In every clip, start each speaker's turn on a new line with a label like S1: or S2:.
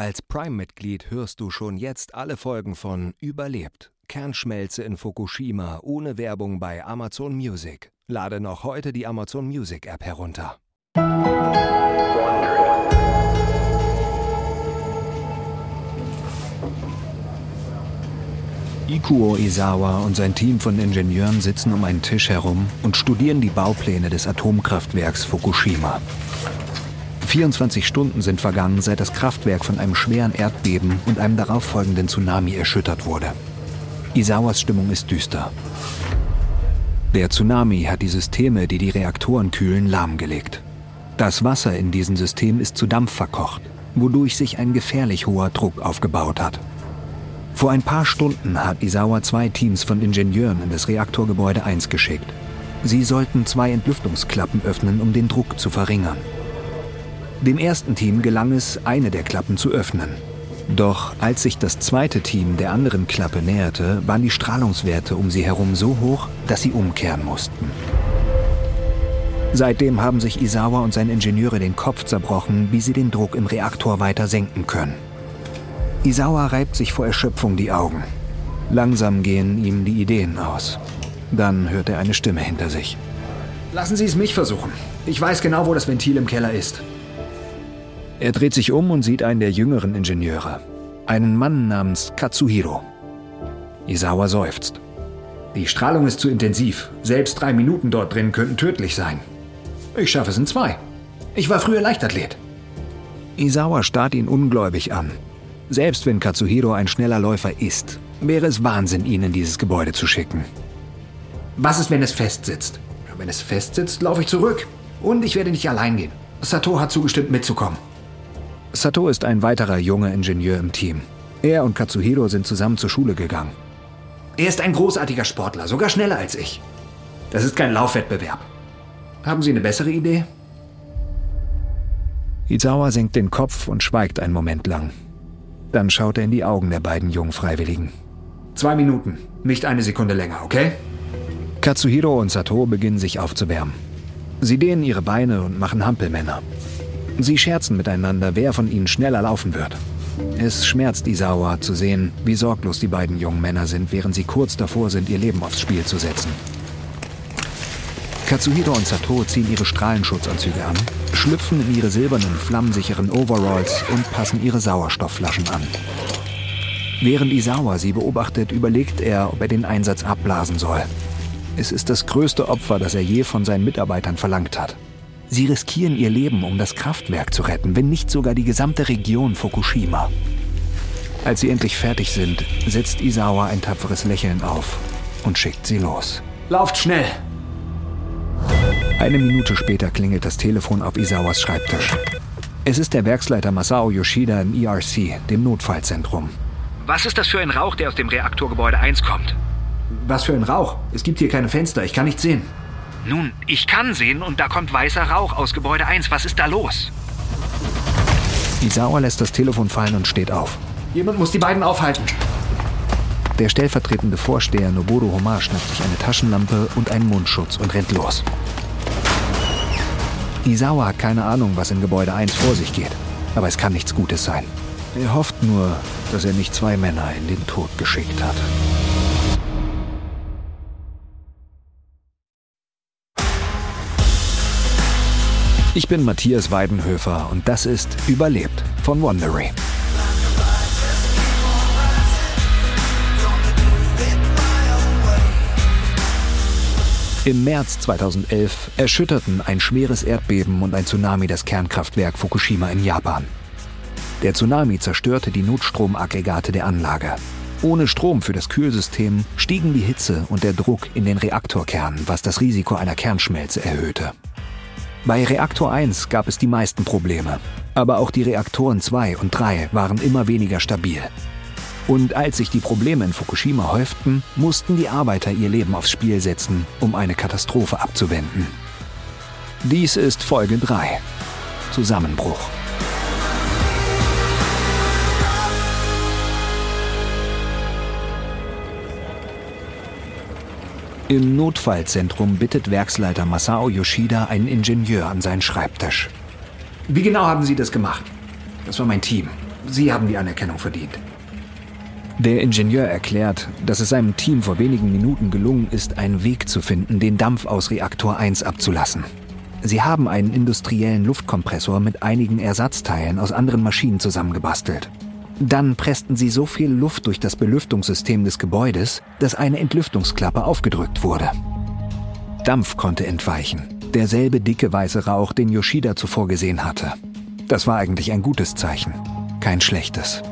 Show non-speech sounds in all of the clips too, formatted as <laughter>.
S1: Als Prime-Mitglied hörst du schon jetzt alle Folgen von Überlebt. Kernschmelze in Fukushima ohne Werbung bei Amazon Music. Lade noch heute die Amazon Music App herunter. Ikuo Izawa und sein Team von Ingenieuren sitzen um einen Tisch herum und studieren die Baupläne des Atomkraftwerks Fukushima. 24 Stunden sind vergangen, seit das Kraftwerk von einem schweren Erdbeben und einem darauffolgenden Tsunami erschüttert wurde. Isawas Stimmung ist düster. Der Tsunami hat die Systeme, die die Reaktoren kühlen, lahmgelegt. Das Wasser in diesen Systemen ist zu Dampf verkocht, wodurch sich ein gefährlich hoher Druck aufgebaut hat. Vor ein paar Stunden hat Isawa zwei Teams von Ingenieuren in das Reaktorgebäude 1 geschickt. Sie sollten zwei Entlüftungsklappen öffnen, um den Druck zu verringern. Dem ersten Team gelang es, eine der Klappen zu öffnen. Doch als sich das zweite Team der anderen Klappe näherte, waren die Strahlungswerte um sie herum so hoch, dass sie umkehren mussten. Seitdem haben sich Isawa und seine Ingenieure den Kopf zerbrochen, wie sie den Druck im Reaktor weiter senken können. Isawa reibt sich vor Erschöpfung die Augen. Langsam gehen ihm die Ideen aus. Dann hört er eine Stimme hinter sich.
S2: Lassen Sie es mich versuchen. Ich weiß genau, wo das Ventil im Keller ist.
S1: Er dreht sich um und sieht einen der jüngeren Ingenieure, einen Mann namens Katsuhiro. Isawa seufzt.
S2: Die Strahlung ist zu intensiv. Selbst drei Minuten dort drin könnten tödlich sein. Ich schaffe es in zwei. Ich war früher Leichtathlet.
S1: Isawa starrt ihn ungläubig an. Selbst wenn Katsuhiro ein schneller Läufer ist, wäre es Wahnsinn, ihn in dieses Gebäude zu schicken.
S2: Was ist, wenn es festsitzt? Wenn es festsitzt, laufe ich zurück. Und ich werde nicht allein gehen. Sato hat zugestimmt, mitzukommen.
S1: Sato ist ein weiterer junger Ingenieur im Team. Er und Katsuhiro sind zusammen zur Schule gegangen.
S2: Er ist ein großartiger Sportler, sogar schneller als ich. Das ist kein Laufwettbewerb. Haben Sie eine bessere Idee?
S1: Izawa senkt den Kopf und schweigt einen Moment lang. Dann schaut er in die Augen der beiden jungen Freiwilligen.
S2: Zwei Minuten, nicht eine Sekunde länger, okay?
S1: Katsuhiro und Sato beginnen sich aufzuwärmen. Sie dehnen ihre Beine und machen Hampelmänner. Sie scherzen miteinander, wer von ihnen schneller laufen wird. Es schmerzt Isawa zu sehen, wie sorglos die beiden jungen Männer sind, während sie kurz davor sind, ihr Leben aufs Spiel zu setzen. Katsuhiro und Sato ziehen ihre Strahlenschutzanzüge an, schlüpfen in ihre silbernen, flammensicheren Overalls und passen ihre Sauerstoffflaschen an. Während Isawa sie beobachtet, überlegt er, ob er den Einsatz abblasen soll. Es ist das größte Opfer, das er je von seinen Mitarbeitern verlangt hat. Sie riskieren ihr Leben, um das Kraftwerk zu retten, wenn nicht sogar die gesamte Region Fukushima. Als sie endlich fertig sind, setzt Isawa ein tapferes Lächeln auf und schickt sie los.
S2: Lauft schnell!
S1: Eine Minute später klingelt das Telefon auf Isawas Schreibtisch. Es ist der Werksleiter Masao Yoshida im ERC, dem Notfallzentrum.
S3: Was ist das für ein Rauch, der aus dem Reaktorgebäude 1 kommt?
S2: Was für ein Rauch? Es gibt hier keine Fenster, ich kann nicht sehen.
S3: Nun, ich kann sehen und da kommt weißer Rauch aus Gebäude 1. Was ist da los?
S1: Isawa lässt das Telefon fallen und steht auf.
S2: Jemand muss die beiden aufhalten.
S1: Der stellvertretende Vorsteher Noboru Homar schnappt sich eine Taschenlampe und einen Mundschutz und rennt los. Isawa hat keine Ahnung, was in Gebäude 1 vor sich geht. Aber es kann nichts Gutes sein. Er hofft nur, dass er nicht zwei Männer in den Tod geschickt hat. Ich bin Matthias Weidenhöfer und das ist Überlebt von Wondery. Im März 2011 erschütterten ein schweres Erdbeben und ein Tsunami das Kernkraftwerk Fukushima in Japan. Der Tsunami zerstörte die Notstromaggregate der Anlage. Ohne Strom für das Kühlsystem stiegen die Hitze und der Druck in den Reaktorkernen, was das Risiko einer Kernschmelze erhöhte. Bei Reaktor 1 gab es die meisten Probleme, aber auch die Reaktoren 2 und 3 waren immer weniger stabil. Und als sich die Probleme in Fukushima häuften, mussten die Arbeiter ihr Leben aufs Spiel setzen, um eine Katastrophe abzuwenden. Dies ist Folge 3. Zusammenbruch. Im Notfallzentrum bittet Werksleiter Masao Yoshida einen Ingenieur an seinen Schreibtisch.
S2: Wie genau haben Sie das gemacht? Das war mein Team. Sie haben die Anerkennung verdient.
S1: Der Ingenieur erklärt, dass es seinem Team vor wenigen Minuten gelungen ist, einen Weg zu finden, den Dampf aus Reaktor 1 abzulassen. Sie haben einen industriellen Luftkompressor mit einigen Ersatzteilen aus anderen Maschinen zusammengebastelt. Dann pressten sie so viel Luft durch das Belüftungssystem des Gebäudes, dass eine Entlüftungsklappe aufgedrückt wurde. Dampf konnte entweichen. Derselbe dicke weiße Rauch, den Yoshida zuvor gesehen hatte. Das war eigentlich ein gutes Zeichen, kein schlechtes.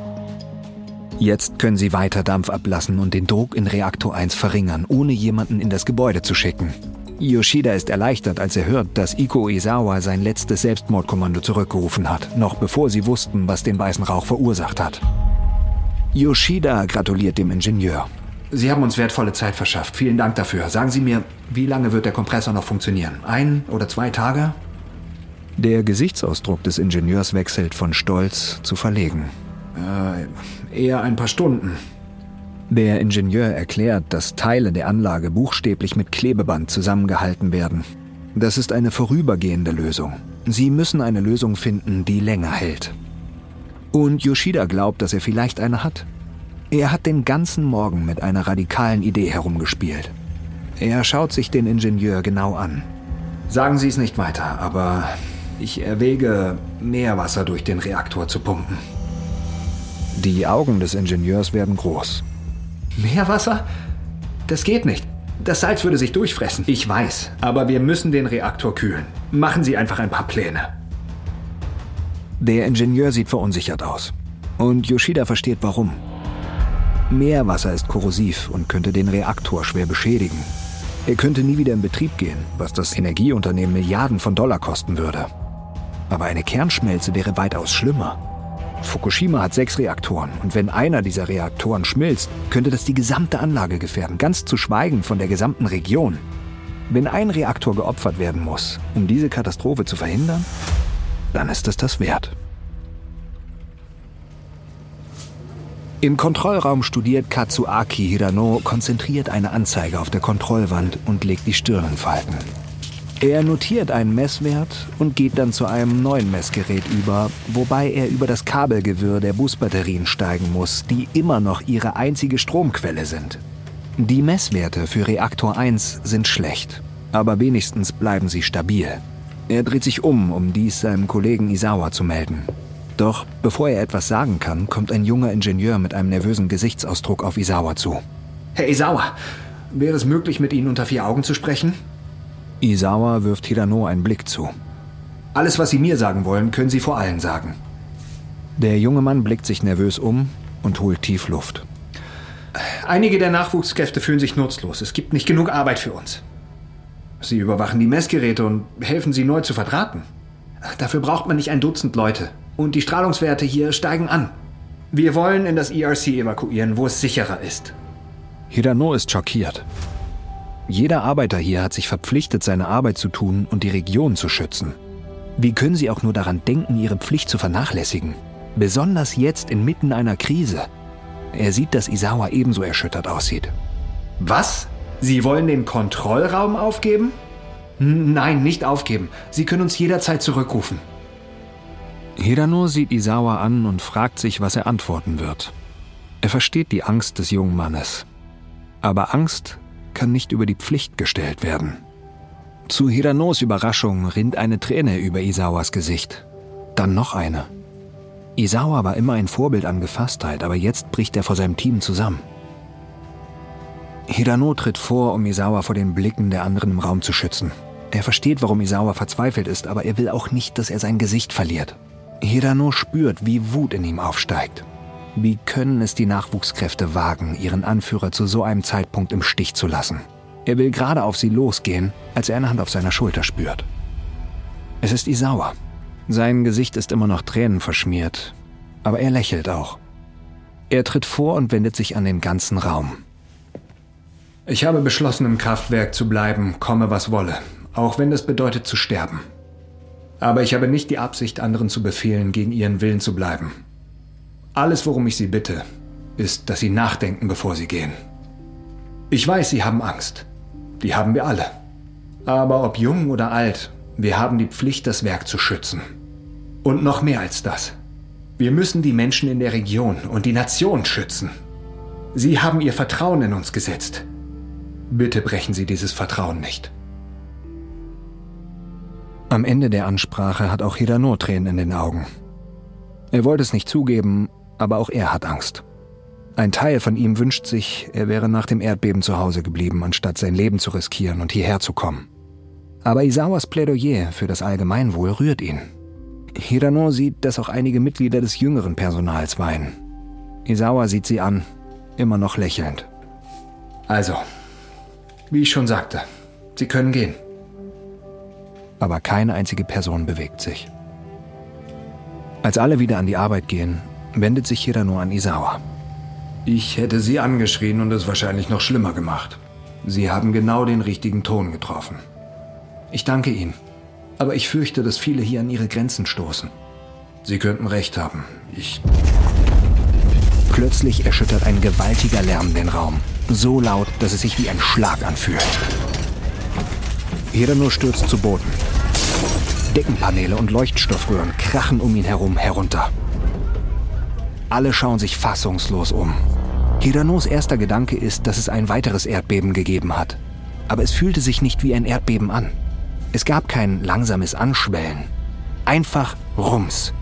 S1: Jetzt können sie weiter Dampf ablassen und den Druck in Reaktor 1 verringern, ohne jemanden in das Gebäude zu schicken. Yoshida ist erleichtert, als er hört, dass Iko Izawa sein letztes Selbstmordkommando zurückgerufen hat, noch bevor sie wussten, was den weißen Rauch verursacht hat. Yoshida gratuliert dem Ingenieur.
S2: Sie haben uns wertvolle Zeit verschafft. Vielen Dank dafür. Sagen Sie mir, wie lange wird der Kompressor noch funktionieren? Ein oder zwei Tage?
S1: Der Gesichtsausdruck des Ingenieurs wechselt von Stolz zu Verlegen.
S2: Äh, eher ein paar Stunden.
S1: Der Ingenieur erklärt, dass Teile der Anlage buchstäblich mit Klebeband zusammengehalten werden. Das ist eine vorübergehende Lösung. Sie müssen eine Lösung finden, die länger hält. Und Yoshida glaubt, dass er vielleicht eine hat. Er hat den ganzen Morgen mit einer radikalen Idee herumgespielt. Er schaut sich den Ingenieur genau an.
S2: Sagen Sie es nicht weiter, aber ich erwäge, Meerwasser durch den Reaktor zu pumpen.
S1: Die Augen des Ingenieurs werden groß.
S2: Meerwasser? Das geht nicht. Das Salz würde sich durchfressen. Ich weiß, aber wir müssen den Reaktor kühlen. Machen Sie einfach ein paar Pläne.
S1: Der Ingenieur sieht verunsichert aus. Und Yoshida versteht warum. Meerwasser ist korrosiv und könnte den Reaktor schwer beschädigen. Er könnte nie wieder in Betrieb gehen, was das Energieunternehmen Milliarden von Dollar kosten würde. Aber eine Kernschmelze wäre weitaus schlimmer. Fukushima hat sechs Reaktoren und wenn einer dieser Reaktoren schmilzt, könnte das die gesamte Anlage gefährden, ganz zu schweigen von der gesamten Region. Wenn ein Reaktor geopfert werden muss, um diese Katastrophe zu verhindern, dann ist es das wert. Im Kontrollraum studiert Katsuaki Hirano konzentriert eine Anzeige auf der Kontrollwand und legt die Stirn in Falten. Er notiert einen Messwert und geht dann zu einem neuen Messgerät über, wobei er über das Kabelgewirr der Busbatterien steigen muss, die immer noch ihre einzige Stromquelle sind. Die Messwerte für Reaktor 1 sind schlecht, aber wenigstens bleiben sie stabil. Er dreht sich um, um dies seinem Kollegen Isawa zu melden. Doch bevor er etwas sagen kann, kommt ein junger Ingenieur mit einem nervösen Gesichtsausdruck auf Isawa zu.
S2: Herr Isawa, wäre es möglich, mit Ihnen unter vier Augen zu sprechen?
S1: Isawa wirft Hirano einen Blick zu.
S2: Alles, was Sie mir sagen wollen, können Sie vor allen sagen.
S1: Der junge Mann blickt sich nervös um und holt tief Luft.
S2: Einige der Nachwuchskräfte fühlen sich nutzlos. Es gibt nicht genug Arbeit für uns. Sie überwachen die Messgeräte und helfen sie neu zu verdrahten. Dafür braucht man nicht ein Dutzend Leute. Und die Strahlungswerte hier steigen an. Wir wollen in das ERC evakuieren, wo es sicherer ist.
S1: Hirano ist schockiert. Jeder Arbeiter hier hat sich verpflichtet, seine Arbeit zu tun und die Region zu schützen. Wie können Sie auch nur daran denken, Ihre Pflicht zu vernachlässigen? Besonders jetzt inmitten einer Krise. Er sieht, dass Isawa ebenso erschüttert aussieht.
S2: Was? Sie wollen den Kontrollraum aufgeben? Nein, nicht aufgeben. Sie können uns jederzeit zurückrufen.
S1: Hirano sieht Isawa an und fragt sich, was er antworten wird. Er versteht die Angst des jungen Mannes. Aber Angst kann nicht über die Pflicht gestellt werden. Zu Hiranos Überraschung rinnt eine Träne über Isawas Gesicht. Dann noch eine. Isawa war immer ein Vorbild an Gefasstheit, aber jetzt bricht er vor seinem Team zusammen. Hirano tritt vor, um Isawa vor den Blicken der anderen im Raum zu schützen. Er versteht, warum Isawa verzweifelt ist, aber er will auch nicht, dass er sein Gesicht verliert. Hirano spürt, wie Wut in ihm aufsteigt. Wie können es die Nachwuchskräfte wagen, ihren Anführer zu so einem Zeitpunkt im Stich zu lassen? Er will gerade auf sie losgehen, als er eine Hand auf seiner Schulter spürt. Es ist Isawa. Sein Gesicht ist immer noch tränenverschmiert, aber er lächelt auch. Er tritt vor und wendet sich an den ganzen Raum.
S2: Ich habe beschlossen, im Kraftwerk zu bleiben, komme was wolle, auch wenn das bedeutet zu sterben. Aber ich habe nicht die Absicht, anderen zu befehlen, gegen ihren Willen zu bleiben. Alles, worum ich Sie bitte, ist, dass Sie nachdenken, bevor Sie gehen. Ich weiß, Sie haben Angst. Die haben wir alle. Aber ob jung oder alt, wir haben die Pflicht, das Werk zu schützen. Und noch mehr als das. Wir müssen die Menschen in der Region und die Nation schützen. Sie haben ihr Vertrauen in uns gesetzt. Bitte brechen Sie dieses Vertrauen nicht.
S1: Am Ende der Ansprache hat auch Hirano Tränen in den Augen. Er wollte es nicht zugeben, aber auch er hat Angst. Ein Teil von ihm wünscht sich, er wäre nach dem Erdbeben zu Hause geblieben, anstatt sein Leben zu riskieren und hierher zu kommen. Aber Isawas Plädoyer für das Allgemeinwohl rührt ihn. Hirano sieht, dass auch einige Mitglieder des jüngeren Personals weinen. Isawa sieht sie an, immer noch lächelnd.
S2: Also, wie ich schon sagte, Sie können gehen.
S1: Aber keine einzige Person bewegt sich. Als alle wieder an die Arbeit gehen, wendet sich Hirano an Isawa.
S2: Ich hätte Sie angeschrien und es wahrscheinlich noch schlimmer gemacht. Sie haben genau den richtigen Ton getroffen. Ich danke Ihnen, aber ich fürchte, dass viele hier an ihre Grenzen stoßen. Sie könnten recht haben. Ich.
S1: Plötzlich erschüttert ein gewaltiger Lärm den Raum. So laut, dass es sich wie ein Schlag anfühlt. Hirano stürzt zu Boden. Deckenpaneele und Leuchtstoffröhren krachen um ihn herum herunter. Alle schauen sich fassungslos um. Hiranos erster Gedanke ist, dass es ein weiteres Erdbeben gegeben hat. Aber es fühlte sich nicht wie ein Erdbeben an. Es gab kein langsames Anschwellen. Einfach Rums.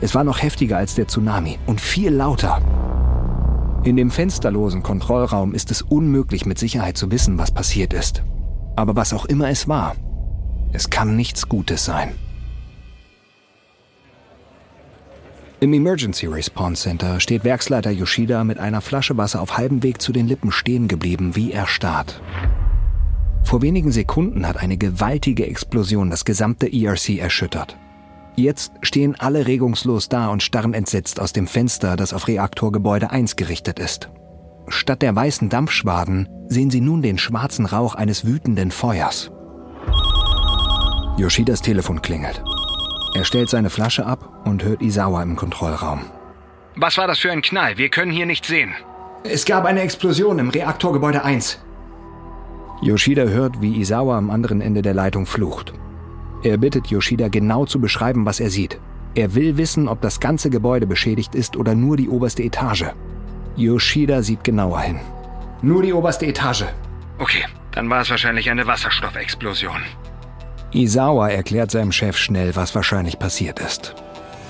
S1: Es war noch heftiger als der Tsunami und viel lauter. In dem fensterlosen Kontrollraum ist es unmöglich mit Sicherheit zu wissen, was passiert ist. Aber was auch immer es war, es kann nichts Gutes sein. Im Emergency Response Center steht Werksleiter Yoshida mit einer Flasche Wasser auf halbem Weg zu den Lippen stehen geblieben, wie erstarrt. Vor wenigen Sekunden hat eine gewaltige Explosion das gesamte ERC erschüttert. Jetzt stehen alle regungslos da und starren entsetzt aus dem Fenster, das auf Reaktorgebäude 1 gerichtet ist. Statt der weißen Dampfschwaden sehen sie nun den schwarzen Rauch eines wütenden Feuers. Yoshidas Telefon klingelt. Er stellt seine Flasche ab und hört Isawa im Kontrollraum.
S3: Was war das für ein Knall? Wir können hier nichts sehen.
S2: Es gab eine Explosion im Reaktorgebäude 1.
S1: Yoshida hört, wie Isawa am anderen Ende der Leitung flucht. Er bittet Yoshida genau zu beschreiben, was er sieht. Er will wissen, ob das ganze Gebäude beschädigt ist oder nur die oberste Etage. Yoshida sieht genauer hin.
S2: Nur die oberste Etage.
S3: Okay, dann war es wahrscheinlich eine Wasserstoffexplosion.
S1: Isawa erklärt seinem Chef schnell, was wahrscheinlich passiert ist.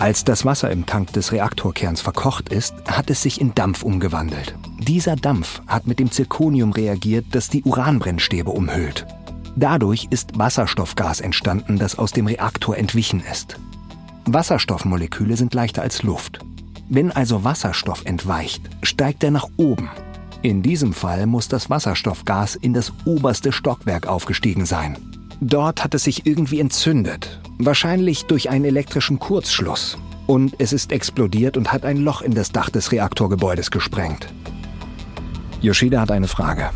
S1: Als das Wasser im Tank des Reaktorkerns verkocht ist, hat es sich in Dampf umgewandelt. Dieser Dampf hat mit dem Zirkonium reagiert, das die Uranbrennstäbe umhüllt. Dadurch ist Wasserstoffgas entstanden, das aus dem Reaktor entwichen ist. Wasserstoffmoleküle sind leichter als Luft. Wenn also Wasserstoff entweicht, steigt er nach oben. In diesem Fall muss das Wasserstoffgas in das oberste Stockwerk aufgestiegen sein. Dort hat es sich irgendwie entzündet, wahrscheinlich durch einen elektrischen Kurzschluss. Und es ist explodiert und hat ein Loch in das Dach des Reaktorgebäudes gesprengt. Yoshida hat eine Frage.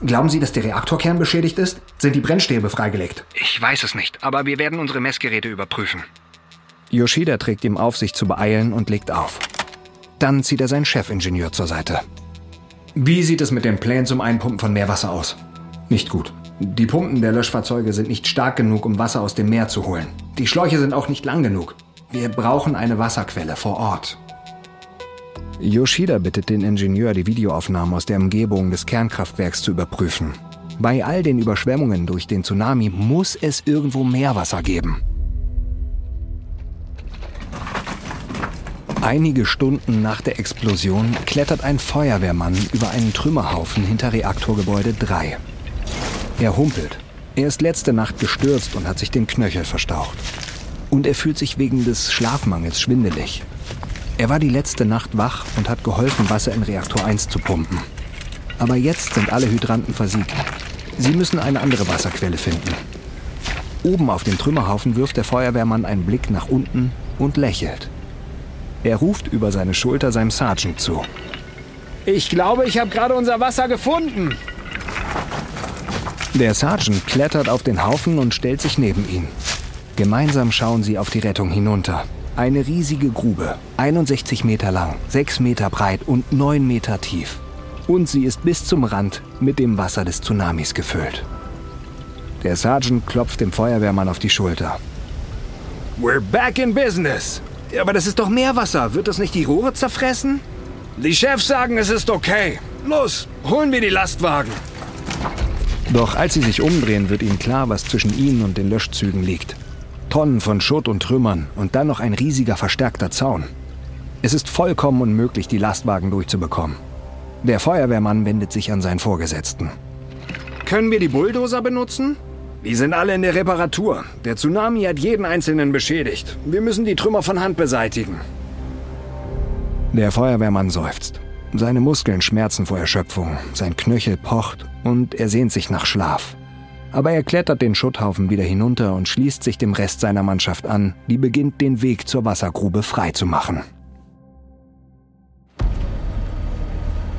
S2: Glauben Sie, dass der Reaktorkern beschädigt ist? Sind die Brennstäbe freigelegt?
S3: Ich weiß es nicht, aber wir werden unsere Messgeräte überprüfen.
S1: Yoshida trägt ihm auf, sich zu beeilen und legt auf. Dann zieht er seinen Chefingenieur zur Seite.
S2: Wie sieht es mit den Plänen zum Einpumpen von Meerwasser aus? Nicht gut. Die Pumpen der Löschfahrzeuge sind nicht stark genug, um Wasser aus dem Meer zu holen. Die Schläuche sind auch nicht lang genug. Wir brauchen eine Wasserquelle vor Ort.
S1: Yoshida bittet den Ingenieur, die Videoaufnahmen aus der Umgebung des Kernkraftwerks zu überprüfen. Bei all den Überschwemmungen durch den Tsunami muss es irgendwo Meerwasser geben. Einige Stunden nach der Explosion klettert ein Feuerwehrmann über einen Trümmerhaufen hinter Reaktorgebäude 3. Er humpelt. Er ist letzte Nacht gestürzt und hat sich den Knöchel verstaucht. Und er fühlt sich wegen des Schlafmangels schwindelig. Er war die letzte Nacht wach und hat geholfen, Wasser in Reaktor 1 zu pumpen. Aber jetzt sind alle Hydranten versiegt. Sie müssen eine andere Wasserquelle finden. Oben auf dem Trümmerhaufen wirft der Feuerwehrmann einen Blick nach unten und lächelt. Er ruft über seine Schulter seinem Sergeant zu.
S2: Ich glaube, ich habe gerade unser Wasser gefunden.
S1: Der Sergeant klettert auf den Haufen und stellt sich neben ihn. Gemeinsam schauen sie auf die Rettung hinunter. Eine riesige Grube, 61 Meter lang, 6 Meter breit und 9 Meter tief. Und sie ist bis zum Rand mit dem Wasser des Tsunamis gefüllt. Der Sergeant klopft dem Feuerwehrmann auf die Schulter.
S2: We're back in business. Aber das ist doch Meerwasser. Wird das nicht die Rohre zerfressen?
S4: Die Chefs sagen, es ist okay. Los, holen wir die Lastwagen.
S1: Doch als sie sich umdrehen, wird ihnen klar, was zwischen ihnen und den Löschzügen liegt. Tonnen von Schutt und Trümmern und dann noch ein riesiger verstärkter Zaun. Es ist vollkommen unmöglich, die Lastwagen durchzubekommen. Der Feuerwehrmann wendet sich an seinen Vorgesetzten.
S2: Können wir die Bulldozer benutzen?
S4: Die sind alle in der Reparatur. Der Tsunami hat jeden einzelnen beschädigt. Wir müssen die Trümmer von Hand beseitigen.
S1: Der Feuerwehrmann seufzt. Seine Muskeln schmerzen vor Erschöpfung, sein Knöchel pocht und er sehnt sich nach Schlaf. Aber er klettert den Schutthaufen wieder hinunter und schließt sich dem Rest seiner Mannschaft an, die beginnt den Weg zur Wassergrube freizumachen.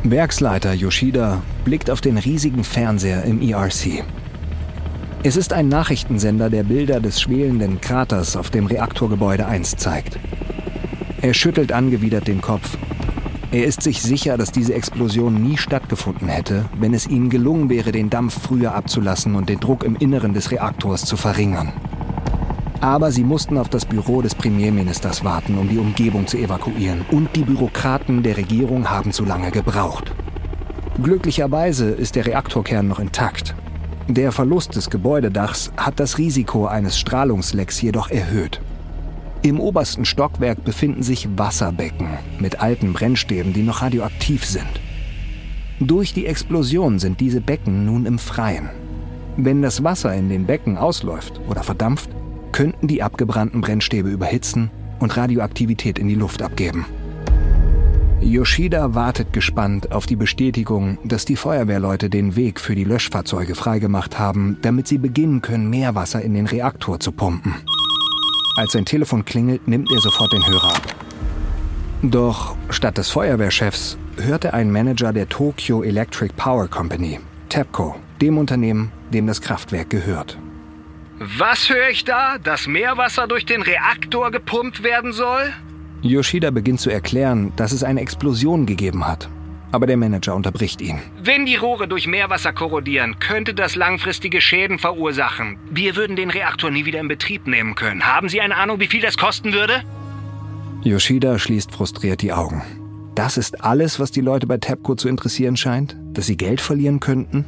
S1: Werksleiter Yoshida blickt auf den riesigen Fernseher im ERC. Es ist ein Nachrichtensender, der Bilder des schwelenden Kraters auf dem Reaktorgebäude 1 zeigt. Er schüttelt angewidert den Kopf. Er ist sich sicher, dass diese Explosion nie stattgefunden hätte, wenn es ihnen gelungen wäre, den Dampf früher abzulassen und den Druck im Inneren des Reaktors zu verringern. Aber sie mussten auf das Büro des Premierministers warten, um die Umgebung zu evakuieren. Und die Bürokraten der Regierung haben zu lange gebraucht. Glücklicherweise ist der Reaktorkern noch intakt. Der Verlust des Gebäudedachs hat das Risiko eines Strahlungslecks jedoch erhöht. Im obersten Stockwerk befinden sich Wasserbecken mit alten Brennstäben, die noch radioaktiv sind. Durch die Explosion sind diese Becken nun im Freien. Wenn das Wasser in den Becken ausläuft oder verdampft, könnten die abgebrannten Brennstäbe überhitzen und Radioaktivität in die Luft abgeben. Yoshida wartet gespannt auf die Bestätigung, dass die Feuerwehrleute den Weg für die Löschfahrzeuge freigemacht haben, damit sie beginnen können, Meerwasser in den Reaktor zu pumpen. Als sein Telefon klingelt, nimmt er sofort den Hörer ab. Doch statt des Feuerwehrchefs hörte ein Manager der Tokyo Electric Power Company, TEPCO, dem Unternehmen, dem das Kraftwerk gehört.
S3: Was höre ich da? Dass Meerwasser durch den Reaktor gepumpt werden soll?
S1: Yoshida beginnt zu erklären, dass es eine Explosion gegeben hat. Aber der Manager unterbricht ihn.
S3: Wenn die Rohre durch Meerwasser korrodieren, könnte das langfristige Schäden verursachen. Wir würden den Reaktor nie wieder in Betrieb nehmen können. Haben Sie eine Ahnung, wie viel das kosten würde?
S1: Yoshida schließt frustriert die Augen. Das ist alles, was die Leute bei TEPCO zu interessieren scheint? Dass sie Geld verlieren könnten?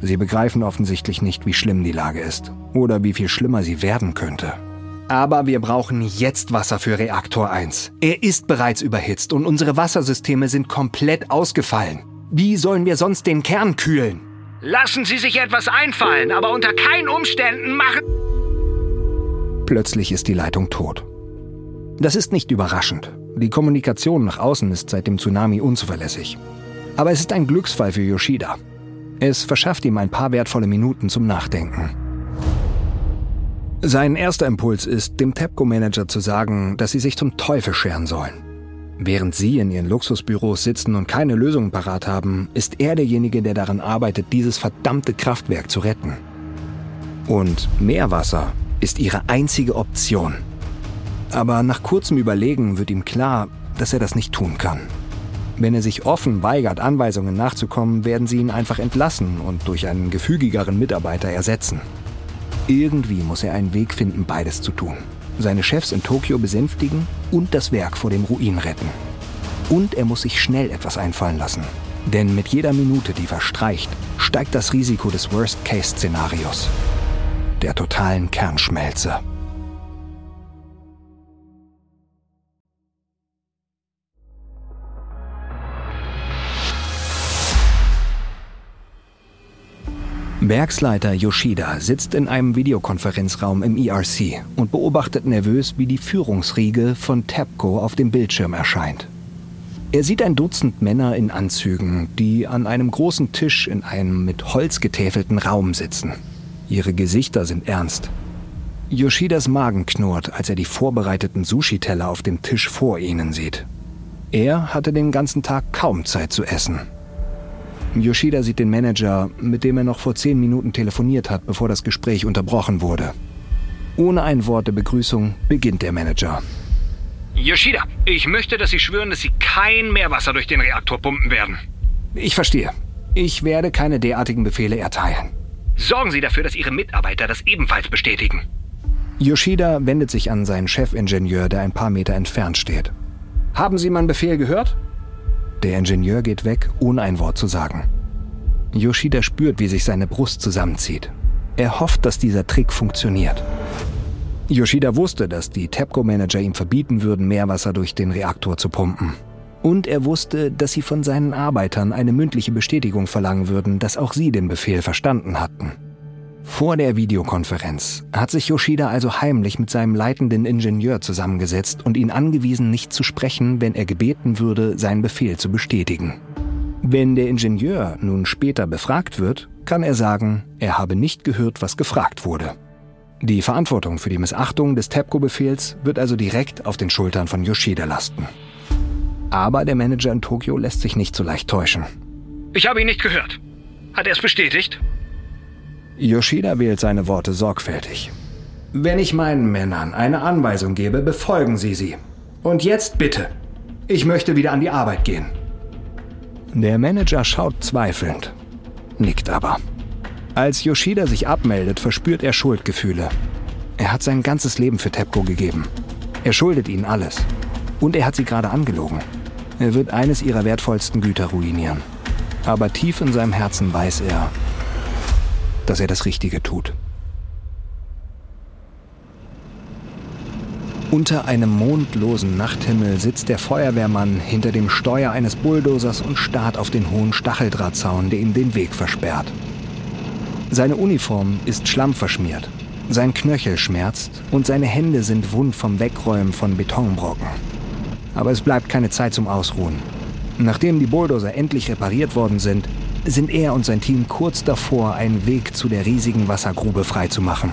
S1: Sie begreifen offensichtlich nicht, wie schlimm die Lage ist oder wie viel schlimmer sie werden könnte. Aber wir brauchen jetzt Wasser für Reaktor 1. Er ist bereits überhitzt und unsere Wassersysteme sind komplett ausgefallen. Wie sollen wir sonst den Kern kühlen?
S3: Lassen Sie sich etwas einfallen, aber unter keinen Umständen machen...
S1: Plötzlich ist die Leitung tot. Das ist nicht überraschend. Die Kommunikation nach außen ist seit dem Tsunami unzuverlässig. Aber es ist ein Glücksfall für Yoshida. Es verschafft ihm ein paar wertvolle Minuten zum Nachdenken. Sein erster Impuls ist, dem TEPCO-Manager zu sagen, dass sie sich zum Teufel scheren sollen. Während sie in ihren Luxusbüros sitzen und keine Lösungen parat haben, ist er derjenige, der daran arbeitet, dieses verdammte Kraftwerk zu retten. Und Meerwasser ist ihre einzige Option. Aber nach kurzem Überlegen wird ihm klar, dass er das nicht tun kann. Wenn er sich offen weigert, Anweisungen nachzukommen, werden sie ihn einfach entlassen und durch einen gefügigeren Mitarbeiter ersetzen. Irgendwie muss er einen Weg finden, beides zu tun. Seine Chefs in Tokio besänftigen und das Werk vor dem Ruin retten. Und er muss sich schnell etwas einfallen lassen. Denn mit jeder Minute, die verstreicht, steigt das Risiko des Worst-Case-Szenarios. Der totalen Kernschmelze. Werksleiter Yoshida sitzt in einem Videokonferenzraum im ERC und beobachtet nervös, wie die Führungsriege von TEPCO auf dem Bildschirm erscheint. Er sieht ein Dutzend Männer in Anzügen, die an einem großen Tisch in einem mit Holz getäfelten Raum sitzen. Ihre Gesichter sind ernst. Yoshidas Magen knurrt, als er die vorbereiteten Sushi-Teller auf dem Tisch vor ihnen sieht. Er hatte den ganzen Tag kaum Zeit zu essen. Yoshida sieht den Manager, mit dem er noch vor zehn Minuten telefoniert hat, bevor das Gespräch unterbrochen wurde. Ohne ein Wort der Begrüßung beginnt der Manager.
S3: Yoshida, ich möchte, dass Sie schwören, dass Sie kein Meerwasser durch den Reaktor pumpen werden.
S1: Ich verstehe. Ich werde keine derartigen Befehle erteilen.
S3: Sorgen Sie dafür, dass Ihre Mitarbeiter das ebenfalls bestätigen.
S1: Yoshida wendet sich an seinen Chefingenieur, der ein paar Meter entfernt steht.
S4: Haben Sie meinen Befehl gehört?
S1: Der Ingenieur geht weg, ohne ein Wort zu sagen. Yoshida spürt, wie sich seine Brust zusammenzieht. Er hofft, dass dieser Trick funktioniert. Yoshida wusste, dass die TEPCO-Manager ihm verbieten würden, Meerwasser durch den Reaktor zu pumpen. Und er wusste, dass sie von seinen Arbeitern eine mündliche Bestätigung verlangen würden, dass auch sie den Befehl verstanden hatten. Vor der Videokonferenz hat sich Yoshida also heimlich mit seinem leitenden Ingenieur zusammengesetzt und ihn angewiesen, nicht zu sprechen, wenn er gebeten würde, seinen Befehl zu bestätigen. Wenn der Ingenieur nun später befragt wird, kann er sagen, er habe nicht gehört, was gefragt wurde. Die Verantwortung für die Missachtung des TEPCO-Befehls wird also direkt auf den Schultern von Yoshida lasten. Aber der Manager in Tokio lässt sich nicht so leicht täuschen.
S3: Ich habe ihn nicht gehört. Hat er es bestätigt?
S1: Yoshida wählt seine Worte sorgfältig.
S2: Wenn ich meinen Männern eine Anweisung gebe, befolgen sie sie. Und jetzt bitte. Ich möchte wieder an die Arbeit gehen.
S1: Der Manager schaut zweifelnd, nickt aber. Als Yoshida sich abmeldet, verspürt er Schuldgefühle. Er hat sein ganzes Leben für TEPCO gegeben. Er schuldet ihnen alles. Und er hat sie gerade angelogen. Er wird eines ihrer wertvollsten Güter ruinieren. Aber tief in seinem Herzen weiß er, dass er das Richtige tut. Unter einem mondlosen Nachthimmel sitzt der Feuerwehrmann hinter dem Steuer eines Bulldozers und starrt auf den hohen Stacheldrahtzaun, der ihm den Weg versperrt. Seine Uniform ist schlammverschmiert, sein Knöchel schmerzt und seine Hände sind wund vom Wegräumen von Betonbrocken. Aber es bleibt keine Zeit zum Ausruhen. Nachdem die Bulldozer endlich repariert worden sind, sind er und sein Team kurz davor, einen Weg zu der riesigen Wassergrube freizumachen.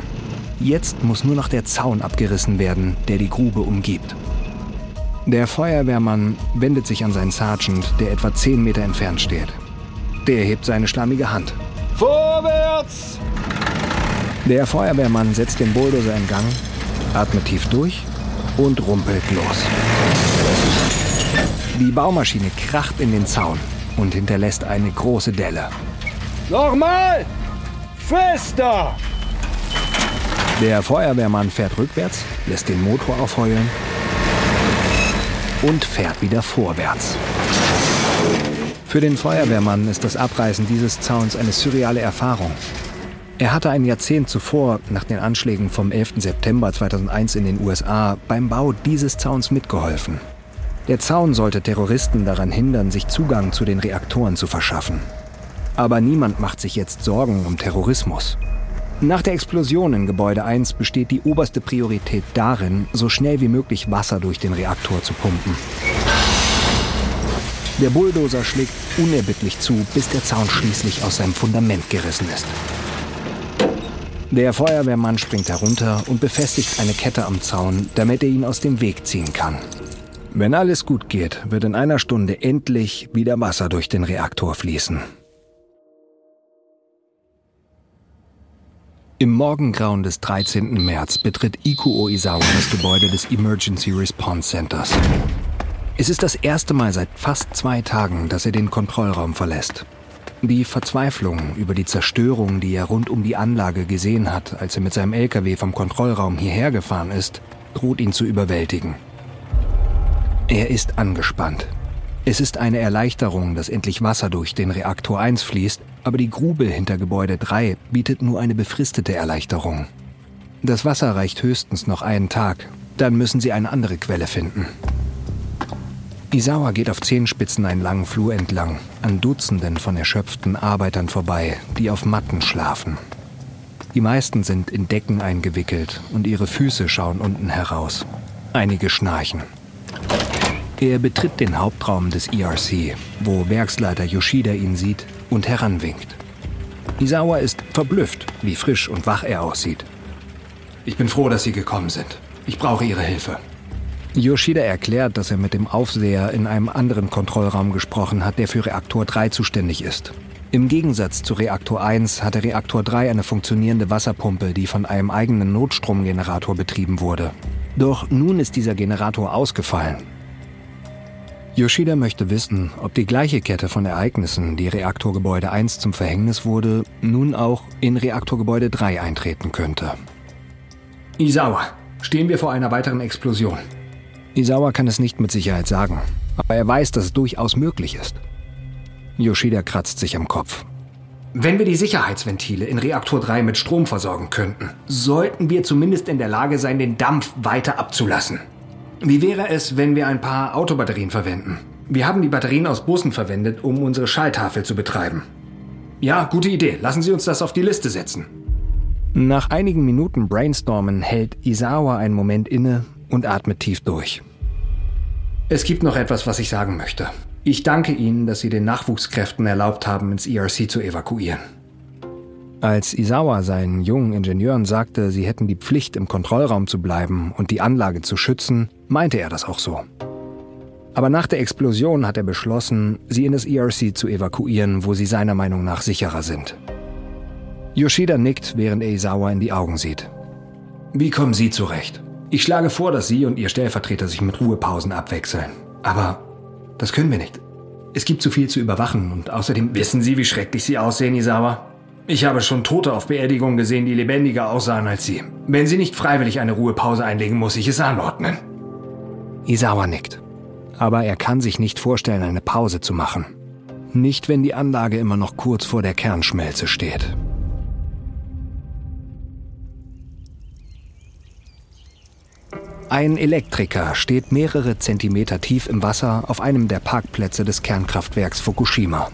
S1: Jetzt muss nur noch der Zaun abgerissen werden, der die Grube umgibt. Der Feuerwehrmann wendet sich an seinen Sergeant, der etwa 10 Meter entfernt steht. Der hebt seine schlammige Hand.
S4: Vorwärts!
S1: Der Feuerwehrmann setzt den Bulldozer in Gang, atmet tief durch und rumpelt los. Die Baumaschine kracht in den Zaun und hinterlässt eine große Delle.
S4: Nochmal! Fester!
S1: Der Feuerwehrmann fährt rückwärts, lässt den Motor aufheulen und fährt wieder vorwärts. Für den Feuerwehrmann ist das Abreißen dieses Zauns eine surreale Erfahrung. Er hatte ein Jahrzehnt zuvor, nach den Anschlägen vom 11. September 2001 in den USA, beim Bau dieses Zauns mitgeholfen. Der Zaun sollte Terroristen daran hindern, sich Zugang zu den Reaktoren zu verschaffen. Aber niemand macht sich jetzt Sorgen um Terrorismus. Nach der Explosion in Gebäude 1 besteht die oberste Priorität darin, so schnell wie möglich Wasser durch den Reaktor zu pumpen. Der Bulldozer schlägt unerbittlich zu, bis der Zaun schließlich aus seinem Fundament gerissen ist. Der Feuerwehrmann springt herunter und befestigt eine Kette am Zaun, damit er ihn aus dem Weg ziehen kann. Wenn alles gut geht, wird in einer Stunde endlich wieder Wasser durch den Reaktor fließen. Im Morgengrauen des 13. März betritt Ikuo Izawa das Gebäude des Emergency Response Centers. Es ist das erste Mal seit fast zwei Tagen, dass er den Kontrollraum verlässt. Die Verzweiflung über die Zerstörung, die er rund um die Anlage gesehen hat, als er mit seinem LKW vom Kontrollraum hierher gefahren ist, droht ihn zu überwältigen. Er ist angespannt. Es ist eine Erleichterung, dass endlich Wasser durch den Reaktor 1 fließt, aber die Grube hinter Gebäude 3 bietet nur eine befristete Erleichterung. Das Wasser reicht höchstens noch einen Tag, dann müssen sie eine andere Quelle finden. Isawa geht auf Zehenspitzen einen langen Flur entlang, an Dutzenden von erschöpften Arbeitern vorbei, die auf Matten schlafen. Die meisten sind in Decken eingewickelt und ihre Füße schauen unten heraus. Einige schnarchen. Er betritt den Hauptraum des ERC, wo Werksleiter Yoshida ihn sieht und heranwinkt. Isawa ist verblüfft, wie frisch und wach er aussieht.
S2: Ich bin froh, dass Sie gekommen sind. Ich brauche Ihre Hilfe.
S1: Yoshida erklärt, dass er mit dem Aufseher in einem anderen Kontrollraum gesprochen hat, der für Reaktor 3 zuständig ist. Im Gegensatz zu Reaktor 1 hatte Reaktor 3 eine funktionierende Wasserpumpe, die von einem eigenen Notstromgenerator betrieben wurde. Doch nun ist dieser Generator ausgefallen Yoshida möchte wissen, ob die gleiche Kette von Ereignissen, die Reaktorgebäude 1 zum Verhängnis wurde, nun auch in Reaktorgebäude 3 eintreten könnte.
S2: Isawa, stehen wir vor einer weiteren Explosion?
S1: Isawa kann es nicht mit Sicherheit sagen, aber er weiß, dass es durchaus möglich ist. Yoshida kratzt sich am Kopf.
S2: Wenn wir die Sicherheitsventile in Reaktor 3 mit Strom versorgen könnten, sollten wir zumindest in der Lage sein, den Dampf weiter abzulassen. Wie wäre es, wenn wir ein paar Autobatterien verwenden? Wir haben die Batterien aus Bussen verwendet, um unsere Schalltafel zu betreiben. Ja, gute Idee. Lassen Sie uns das auf die Liste setzen.
S1: Nach einigen Minuten Brainstormen hält Isawa einen Moment inne und atmet tief durch.
S2: Es gibt noch etwas, was ich sagen möchte. Ich danke Ihnen, dass Sie den Nachwuchskräften erlaubt haben, ins ERC zu evakuieren.
S1: Als Isawa seinen jungen Ingenieuren sagte, sie hätten die Pflicht, im Kontrollraum zu bleiben und die Anlage zu schützen, meinte er das auch so. Aber nach der Explosion hat er beschlossen, sie in das ERC zu evakuieren, wo sie seiner Meinung nach sicherer sind. Yoshida nickt, während er Isawa in die Augen sieht.
S2: Wie kommen Sie zurecht? Ich schlage vor, dass Sie und Ihr Stellvertreter sich mit Ruhepausen abwechseln. Aber das können wir nicht. Es gibt zu viel zu überwachen und außerdem wissen Sie, wie schrecklich Sie aussehen, Isawa? Ich habe schon Tote auf Beerdigungen gesehen, die lebendiger aussahen als Sie. Wenn Sie nicht freiwillig eine Ruhepause einlegen, muss ich es anordnen.
S1: Isawa nickt. Aber er kann sich nicht vorstellen, eine Pause zu machen. Nicht, wenn die Anlage immer noch kurz vor der Kernschmelze steht. Ein Elektriker steht mehrere Zentimeter tief im Wasser auf einem der Parkplätze des Kernkraftwerks Fukushima.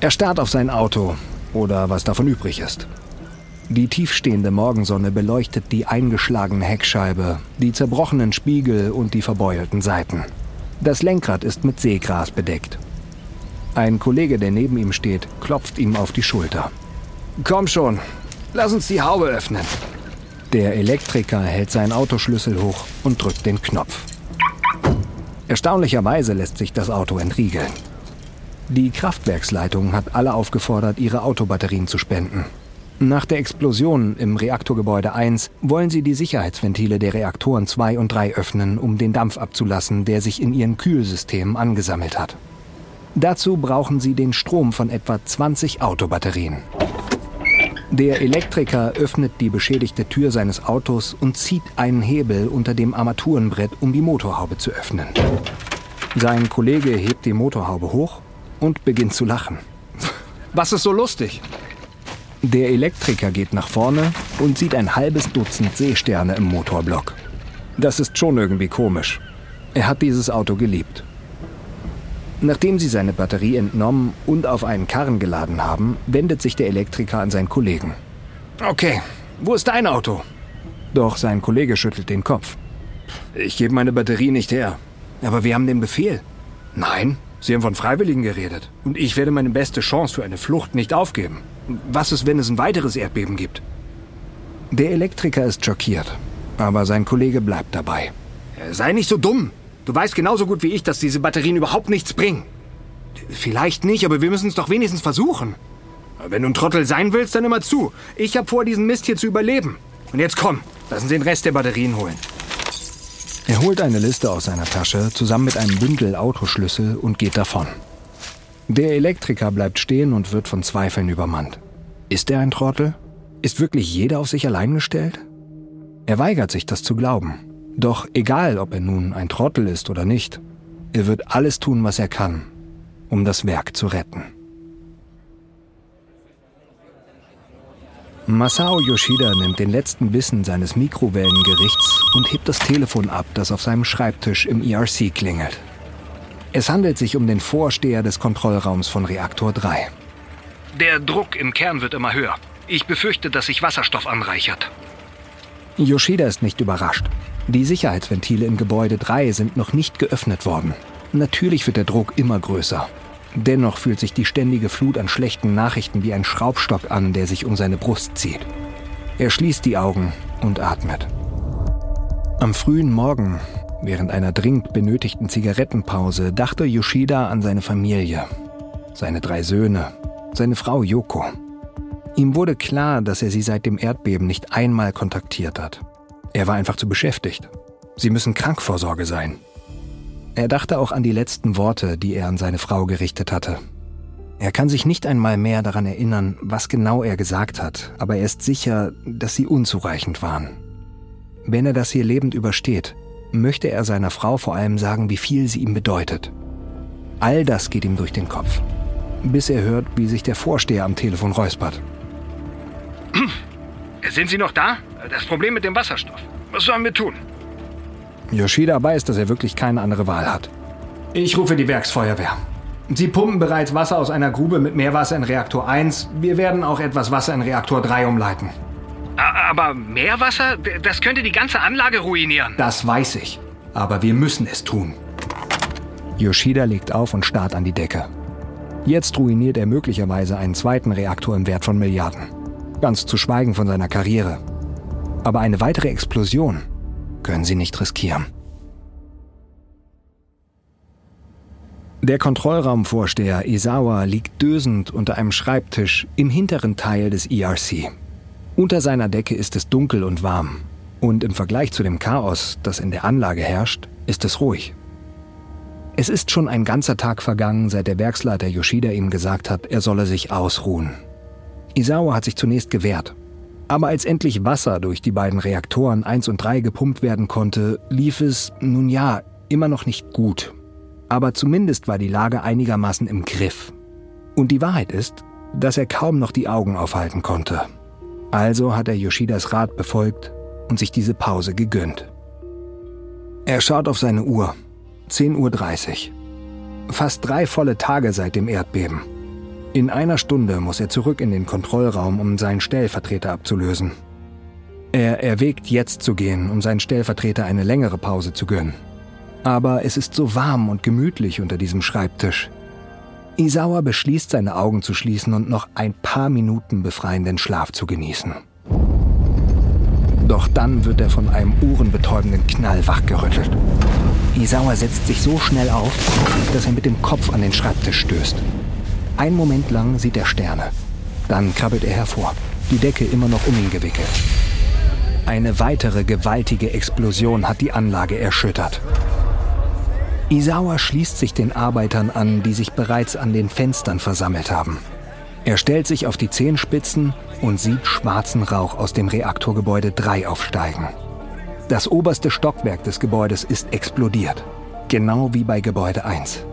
S1: Er starrt auf sein Auto oder was davon übrig ist. Die tiefstehende Morgensonne beleuchtet die eingeschlagene Heckscheibe, die zerbrochenen Spiegel und die verbeulten Seiten. Das Lenkrad ist mit Seegras bedeckt. Ein Kollege, der neben ihm steht, klopft ihm auf die Schulter.
S2: Komm schon, lass uns die Haube öffnen.
S1: Der Elektriker hält seinen Autoschlüssel hoch und drückt den Knopf. Erstaunlicherweise lässt sich das Auto entriegeln. Die Kraftwerksleitung hat alle aufgefordert, ihre Autobatterien zu spenden. Nach der Explosion im Reaktorgebäude 1 wollen sie die Sicherheitsventile der Reaktoren 2 und 3 öffnen, um den Dampf abzulassen, der sich in ihren Kühlsystemen angesammelt hat. Dazu brauchen sie den Strom von etwa 20 Autobatterien. Der Elektriker öffnet die beschädigte Tür seines Autos und zieht einen Hebel unter dem Armaturenbrett, um die Motorhaube zu öffnen. Sein Kollege hebt die Motorhaube hoch und beginnt zu lachen.
S2: Was ist so lustig?
S1: Der Elektriker geht nach vorne und sieht ein halbes Dutzend Seesterne im Motorblock. Das ist schon irgendwie komisch. Er hat dieses Auto geliebt. Nachdem sie seine Batterie entnommen und auf einen Karren geladen haben, wendet sich der Elektriker an seinen Kollegen.
S2: Okay, wo ist dein Auto?
S1: Doch sein Kollege schüttelt den Kopf.
S2: Ich gebe meine Batterie nicht her.
S1: Aber wir haben den Befehl.
S2: Nein, Sie haben von Freiwilligen geredet. Und ich werde meine beste Chance für eine Flucht nicht aufgeben. Was ist, wenn es ein weiteres Erdbeben gibt?
S1: Der Elektriker ist schockiert, aber sein Kollege bleibt dabei.
S2: Sei nicht so dumm. Du weißt genauso gut wie ich, dass diese Batterien überhaupt nichts bringen. Vielleicht nicht, aber wir müssen es doch wenigstens versuchen. Wenn du ein Trottel sein willst, dann immer zu. Ich habe vor, diesen Mist hier zu überleben. Und jetzt komm, lassen Sie den Rest der Batterien holen.
S1: Er holt eine Liste aus seiner Tasche zusammen mit einem Bündel Autoschlüssel und geht davon. Der Elektriker bleibt stehen und wird von Zweifeln übermannt. Ist er ein Trottel? Ist wirklich jeder auf sich allein gestellt? Er weigert sich, das zu glauben. Doch egal, ob er nun ein Trottel ist oder nicht, er wird alles tun, was er kann, um das Werk zu retten. Masao Yoshida nimmt den letzten Bissen seines Mikrowellengerichts und hebt das Telefon ab, das auf seinem Schreibtisch im ERC klingelt. Es handelt sich um den Vorsteher des Kontrollraums von Reaktor 3.
S3: Der Druck im Kern wird immer höher. Ich befürchte, dass sich Wasserstoff anreichert.
S1: Yoshida ist nicht überrascht. Die Sicherheitsventile im Gebäude 3 sind noch nicht geöffnet worden. Natürlich wird der Druck immer größer. Dennoch fühlt sich die ständige Flut an schlechten Nachrichten wie ein Schraubstock an, der sich um seine Brust zieht. Er schließt die Augen und atmet. Am frühen Morgen, während einer dringend benötigten Zigarettenpause, dachte Yoshida an seine Familie, seine drei Söhne, seine Frau Yoko. Ihm wurde klar, dass er sie seit dem Erdbeben nicht einmal kontaktiert hat. Er war einfach zu beschäftigt. Sie müssen Krankvorsorge sein. Er dachte auch an die letzten Worte, die er an seine Frau gerichtet hatte. Er kann sich nicht einmal mehr daran erinnern, was genau er gesagt hat, aber er ist sicher, dass sie unzureichend waren. Wenn er das hier lebend übersteht, möchte er seiner Frau vor allem sagen, wie viel sie ihm bedeutet. All das geht ihm durch den Kopf, bis er hört, wie sich der Vorsteher am Telefon räuspert. <clears throat>
S3: Sind Sie noch da? Das Problem mit dem Wasserstoff. Was sollen wir tun?
S1: Yoshida weiß, dass er wirklich keine andere Wahl hat.
S2: Ich rufe die Werksfeuerwehr. Sie pumpen bereits Wasser aus einer Grube mit Meerwasser in Reaktor 1. Wir werden auch etwas Wasser in Reaktor 3 umleiten.
S3: Aber Meerwasser, das könnte die ganze Anlage ruinieren.
S2: Das weiß ich. Aber wir müssen es tun.
S1: Yoshida legt auf und starrt an die Decke. Jetzt ruiniert er möglicherweise einen zweiten Reaktor im Wert von Milliarden. Ganz zu schweigen von seiner Karriere. Aber eine weitere Explosion können sie nicht riskieren. Der Kontrollraumvorsteher Isawa liegt dösend unter einem Schreibtisch im hinteren Teil des ERC. Unter seiner Decke ist es dunkel und warm. Und im Vergleich zu dem Chaos, das in der Anlage herrscht, ist es ruhig. Es ist schon ein ganzer Tag vergangen, seit der Werksleiter Yoshida ihm gesagt hat, er solle sich ausruhen. Isawa hat sich zunächst gewehrt. Aber als endlich Wasser durch die beiden Reaktoren 1 und 3 gepumpt werden konnte, lief es, nun ja, immer noch nicht gut. Aber zumindest war die Lage einigermaßen im Griff. Und die Wahrheit ist, dass er kaum noch die Augen aufhalten konnte. Also hat er Yoshidas Rat befolgt und sich diese Pause gegönnt. Er schaut auf seine Uhr 10.30 Uhr. Fast drei volle Tage seit dem Erdbeben. In einer Stunde muss er zurück in den Kontrollraum, um seinen Stellvertreter abzulösen. Er erwägt jetzt zu gehen, um seinen Stellvertreter eine längere Pause zu gönnen. Aber es ist so warm und gemütlich unter diesem Schreibtisch. Isawa beschließt, seine Augen zu schließen und noch ein paar Minuten befreienden Schlaf zu genießen. Doch dann wird er von einem ohrenbetäubenden Knall wachgerüttelt. Isawa setzt sich so schnell auf, dass er mit dem Kopf an den Schreibtisch stößt. Ein Moment lang sieht er Sterne. Dann krabbelt er hervor, die Decke immer noch um ihn gewickelt. Eine weitere gewaltige Explosion hat die Anlage erschüttert. Isawa schließt sich den Arbeitern an, die sich bereits an den Fenstern versammelt haben. Er stellt sich auf die Zehenspitzen und sieht schwarzen Rauch aus dem Reaktorgebäude 3 aufsteigen. Das oberste Stockwerk des Gebäudes ist explodiert, genau wie bei Gebäude 1.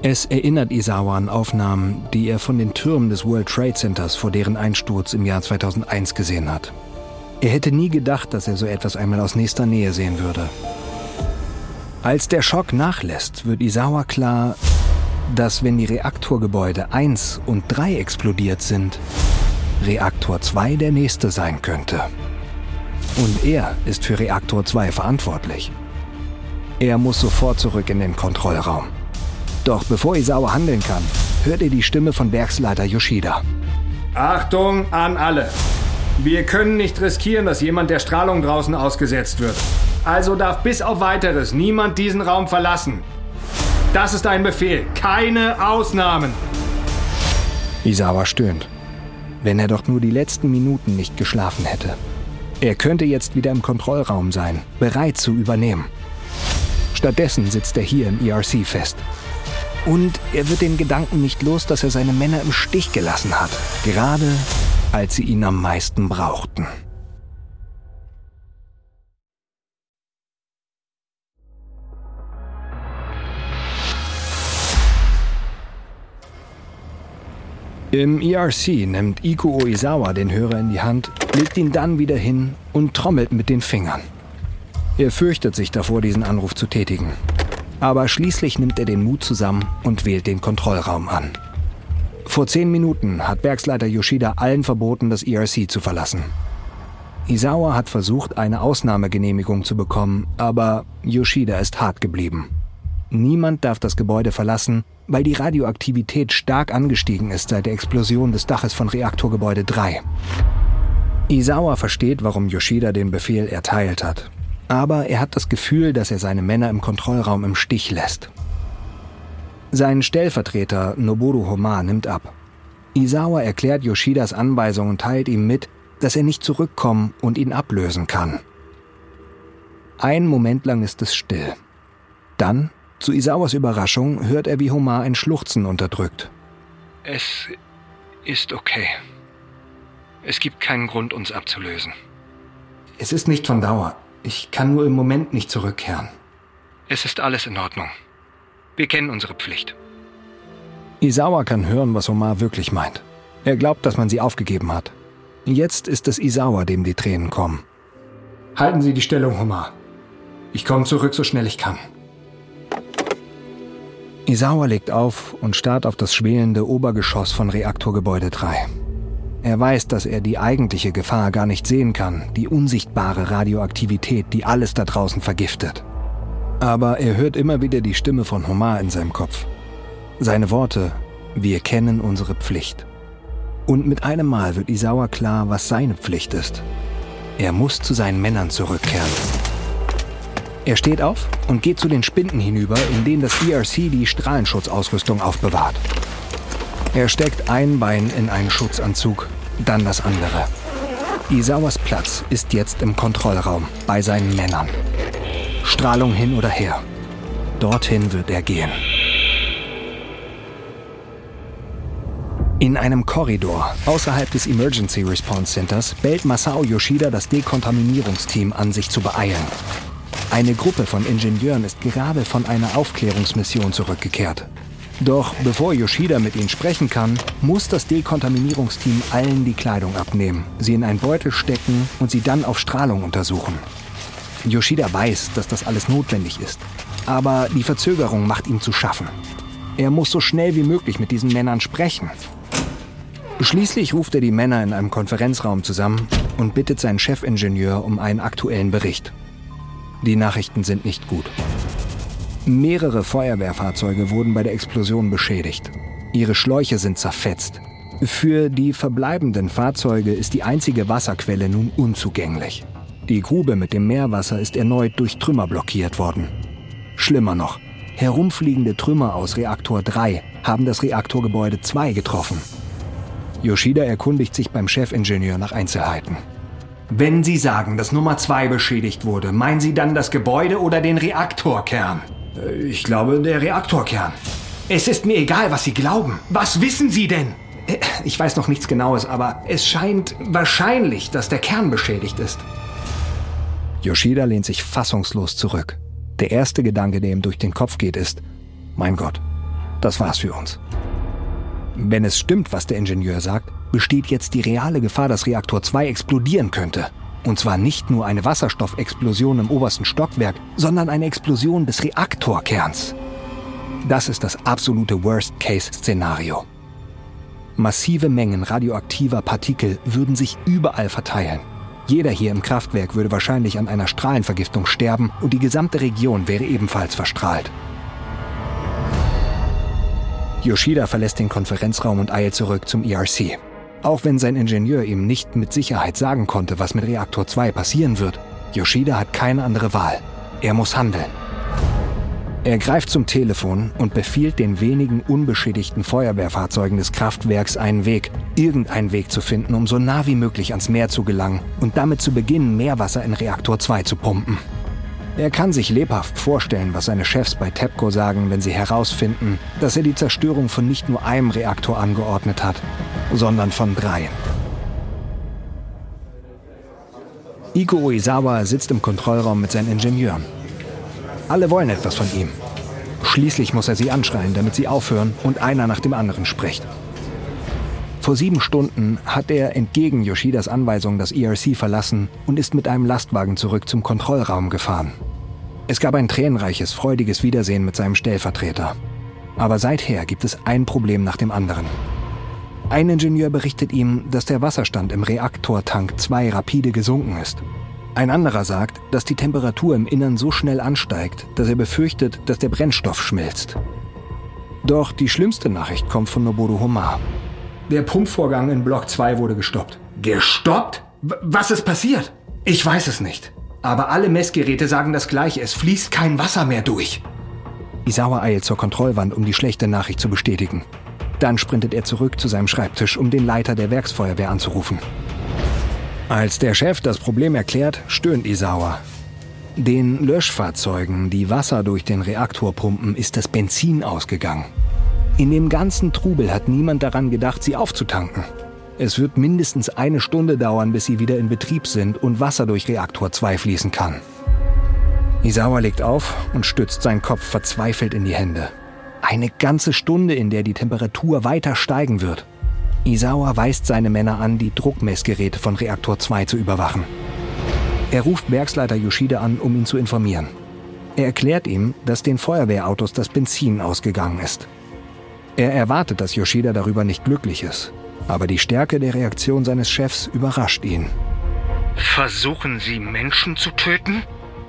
S1: Es erinnert Isawa an Aufnahmen, die er von den Türmen des World Trade Centers vor deren Einsturz im Jahr 2001 gesehen hat. Er hätte nie gedacht, dass er so etwas einmal aus nächster Nähe sehen würde. Als der Schock nachlässt, wird Isawa klar, dass wenn die Reaktorgebäude 1 und 3 explodiert sind, Reaktor 2 der nächste sein könnte. Und er ist für Reaktor 2 verantwortlich. Er muss sofort zurück in den Kontrollraum. Doch bevor Isawa handeln kann, hört er die Stimme von Werksleiter Yoshida.
S2: Achtung an alle! Wir können nicht riskieren, dass jemand der Strahlung draußen ausgesetzt wird. Also darf bis auf weiteres niemand diesen Raum verlassen. Das ist ein Befehl. Keine Ausnahmen.
S1: Isawa stöhnt. Wenn er doch nur die letzten Minuten nicht geschlafen hätte. Er könnte jetzt wieder im Kontrollraum sein, bereit zu übernehmen. Stattdessen sitzt er hier im ERC fest. Und er wird den Gedanken nicht los, dass er seine Männer im Stich gelassen hat, gerade als sie ihn am meisten brauchten. Im ERC nimmt Iko Oizawa den Hörer in die Hand, legt ihn dann wieder hin und trommelt mit den Fingern. Er fürchtet sich davor, diesen Anruf zu tätigen. Aber schließlich nimmt er den Mut zusammen und wählt den Kontrollraum an. Vor zehn Minuten hat Werksleiter Yoshida allen verboten, das ERC zu verlassen. Isawa hat versucht, eine Ausnahmegenehmigung zu bekommen, aber Yoshida ist hart geblieben. Niemand darf das Gebäude verlassen, weil die Radioaktivität stark angestiegen ist seit der Explosion des Daches von Reaktorgebäude 3. Isawa versteht, warum Yoshida den Befehl erteilt hat. Aber er hat das Gefühl, dass er seine Männer im Kontrollraum im Stich lässt. Sein Stellvertreter Noboru Homa nimmt ab. Isawa erklärt Yoshidas Anweisung und teilt ihm mit, dass er nicht zurückkommen und ihn ablösen kann. Ein Moment lang ist es still. Dann zu Isawas Überraschung hört er, wie Homar ein Schluchzen unterdrückt.
S3: Es ist okay. Es gibt keinen Grund, uns abzulösen.
S2: Es ist nicht von Dauer. Ich kann nur im Moment nicht zurückkehren.
S3: Es ist alles in Ordnung. Wir kennen unsere Pflicht.
S1: Isawa kann hören, was Omar wirklich meint. Er glaubt, dass man sie aufgegeben hat. Jetzt ist es Isawa, dem die Tränen kommen.
S2: Halten Sie die Stellung, Omar. Ich komme zurück, so schnell ich kann.
S1: Isawa legt auf und starrt auf das schwelende Obergeschoss von Reaktorgebäude 3. Er weiß, dass er die eigentliche Gefahr gar nicht sehen kann, die unsichtbare Radioaktivität, die alles da draußen vergiftet. Aber er hört immer wieder die Stimme von Homar in seinem Kopf. Seine Worte, wir kennen unsere Pflicht. Und mit einem Mal wird Isawa klar, was seine Pflicht ist. Er muss zu seinen Männern zurückkehren. Er steht auf und geht zu den Spinden hinüber, in denen das ERC die Strahlenschutzausrüstung aufbewahrt. Er steckt ein Bein in einen Schutzanzug, dann das andere. Isawas Platz ist jetzt im Kontrollraum bei seinen Männern. Strahlung hin oder her. Dorthin wird er gehen. In einem Korridor außerhalb des Emergency Response Centers bellt Masao Yoshida das Dekontaminierungsteam an, sich zu beeilen. Eine Gruppe von Ingenieuren ist gerade von einer Aufklärungsmission zurückgekehrt. Doch bevor Yoshida mit ihnen sprechen kann, muss das Dekontaminierungsteam allen die Kleidung abnehmen, sie in einen Beutel stecken und sie dann auf Strahlung untersuchen. Yoshida weiß, dass das alles notwendig ist, aber die Verzögerung macht ihm zu schaffen. Er muss so schnell wie möglich mit diesen Männern sprechen. Schließlich ruft er die Männer in einem Konferenzraum zusammen und bittet seinen Chefingenieur um einen aktuellen Bericht. Die Nachrichten sind nicht gut. Mehrere Feuerwehrfahrzeuge wurden bei der Explosion beschädigt. Ihre Schläuche sind zerfetzt. Für die verbleibenden Fahrzeuge ist die einzige Wasserquelle nun unzugänglich. Die Grube mit dem Meerwasser ist erneut durch Trümmer blockiert worden. Schlimmer noch, herumfliegende Trümmer aus Reaktor 3 haben das Reaktorgebäude 2 getroffen. Yoshida erkundigt sich beim Chefingenieur nach Einzelheiten.
S2: Wenn Sie sagen, dass Nummer 2 beschädigt wurde, meinen Sie dann das Gebäude oder den Reaktorkern? Äh, ich glaube, der Reaktorkern. Es ist mir egal, was Sie glauben. Was wissen Sie denn? Äh, ich weiß noch nichts Genaues, aber es scheint wahrscheinlich, dass der Kern beschädigt ist.
S1: Yoshida lehnt sich fassungslos zurück. Der erste Gedanke, der ihm durch den Kopf geht, ist, mein Gott, das war's für uns. Wenn es stimmt, was der Ingenieur sagt, besteht jetzt die reale Gefahr, dass Reaktor 2 explodieren könnte. Und zwar nicht nur eine Wasserstoffexplosion im obersten Stockwerk, sondern eine Explosion des Reaktorkerns. Das ist das absolute Worst-Case-Szenario. Massive Mengen radioaktiver Partikel würden sich überall verteilen. Jeder hier im Kraftwerk würde wahrscheinlich an einer Strahlenvergiftung sterben und die gesamte Region wäre ebenfalls verstrahlt. Yoshida verlässt den Konferenzraum und eilt zurück zum ERC. Auch wenn sein Ingenieur ihm nicht mit Sicherheit sagen konnte, was mit Reaktor 2 passieren wird, Yoshida hat keine andere Wahl. Er muss handeln. Er greift zum Telefon und befiehlt den wenigen unbeschädigten Feuerwehrfahrzeugen des Kraftwerks einen Weg, irgendeinen Weg zu finden, um so nah wie möglich ans Meer zu gelangen und damit zu beginnen, Meerwasser in Reaktor 2 zu pumpen. Er kann sich lebhaft vorstellen, was seine Chefs bei TEPCO sagen, wenn sie herausfinden, dass er die Zerstörung von nicht nur einem Reaktor angeordnet hat, sondern von dreien. Iko Uesawa sitzt im Kontrollraum mit seinen Ingenieuren. Alle wollen etwas von ihm. Schließlich muss er sie anschreien, damit sie aufhören und einer nach dem anderen spricht. Vor sieben Stunden hat er entgegen Yoshidas Anweisung das ERC verlassen und ist mit einem Lastwagen zurück zum Kontrollraum gefahren. Es gab ein tränenreiches, freudiges Wiedersehen mit seinem Stellvertreter. Aber seither gibt es ein Problem nach dem anderen. Ein Ingenieur berichtet ihm, dass der Wasserstand im Reaktortank 2 rapide gesunken ist. Ein anderer sagt, dass die Temperatur im Innern so schnell ansteigt, dass er befürchtet, dass der Brennstoff schmilzt. Doch die schlimmste Nachricht kommt von Noboru Homar.
S2: Der Pumpvorgang in Block 2 wurde gestoppt. Gestoppt? Was ist passiert? Ich weiß es nicht. Aber alle Messgeräte sagen das gleiche. Es fließt kein Wasser mehr durch.
S1: Isawa eilt zur Kontrollwand, um die schlechte Nachricht zu bestätigen. Dann sprintet er zurück zu seinem Schreibtisch, um den Leiter der Werksfeuerwehr anzurufen. Als der Chef das Problem erklärt, stöhnt Isawa. Den Löschfahrzeugen, die Wasser durch den Reaktor pumpen, ist das Benzin ausgegangen. In dem ganzen Trubel hat niemand daran gedacht, sie aufzutanken. Es wird mindestens eine Stunde dauern, bis sie wieder in Betrieb sind und Wasser durch Reaktor 2 fließen kann. Isawa legt auf und stützt seinen Kopf verzweifelt in die Hände. Eine ganze Stunde, in der die Temperatur weiter steigen wird. Isawa weist seine Männer an, die Druckmessgeräte von Reaktor 2 zu überwachen. Er ruft Werksleiter Yoshida an, um ihn zu informieren. Er erklärt ihm, dass den Feuerwehrautos das Benzin ausgegangen ist. Er erwartet, dass Yoshida darüber nicht glücklich ist. Aber die Stärke der Reaktion seines Chefs überrascht ihn.
S3: Versuchen Sie Menschen zu töten?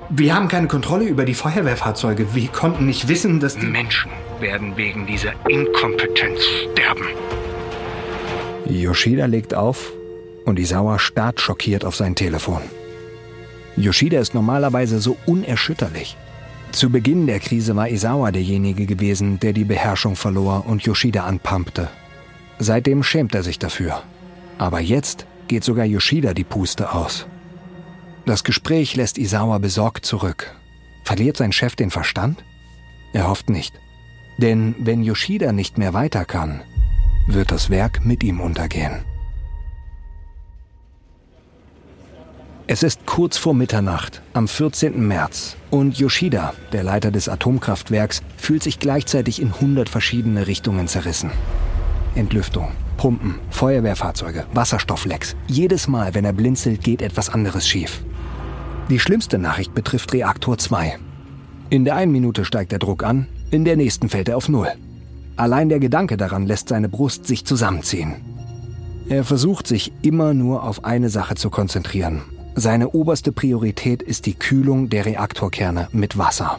S2: Wir haben keine Kontrolle über die Feuerwehrfahrzeuge. Wir konnten nicht wissen, dass die
S3: Menschen werden wegen dieser Inkompetenz sterben.
S1: Yoshida legt auf und Isawa starrt schockiert auf sein Telefon. Yoshida ist normalerweise so unerschütterlich. Zu Beginn der Krise war Isawa derjenige gewesen, der die Beherrschung verlor und Yoshida anpumpte. Seitdem schämt er sich dafür. Aber jetzt geht sogar Yoshida die Puste aus. Das Gespräch lässt Isawa besorgt zurück. Verliert sein Chef den Verstand? Er hofft nicht. Denn wenn Yoshida nicht mehr weiter kann, wird das Werk mit ihm untergehen. Es ist kurz vor Mitternacht am 14. März und Yoshida, der Leiter des Atomkraftwerks, fühlt sich gleichzeitig in 100 verschiedene Richtungen zerrissen. Entlüftung, Pumpen, Feuerwehrfahrzeuge, Wasserstofflecks. Jedes Mal, wenn er blinzelt, geht etwas anderes schief. Die schlimmste Nachricht betrifft Reaktor 2. In der einen Minute steigt der Druck an, in der nächsten fällt er auf Null. Allein der Gedanke daran lässt seine Brust sich zusammenziehen. Er versucht sich immer nur auf eine Sache zu konzentrieren. Seine oberste Priorität ist die Kühlung der Reaktorkerne mit Wasser.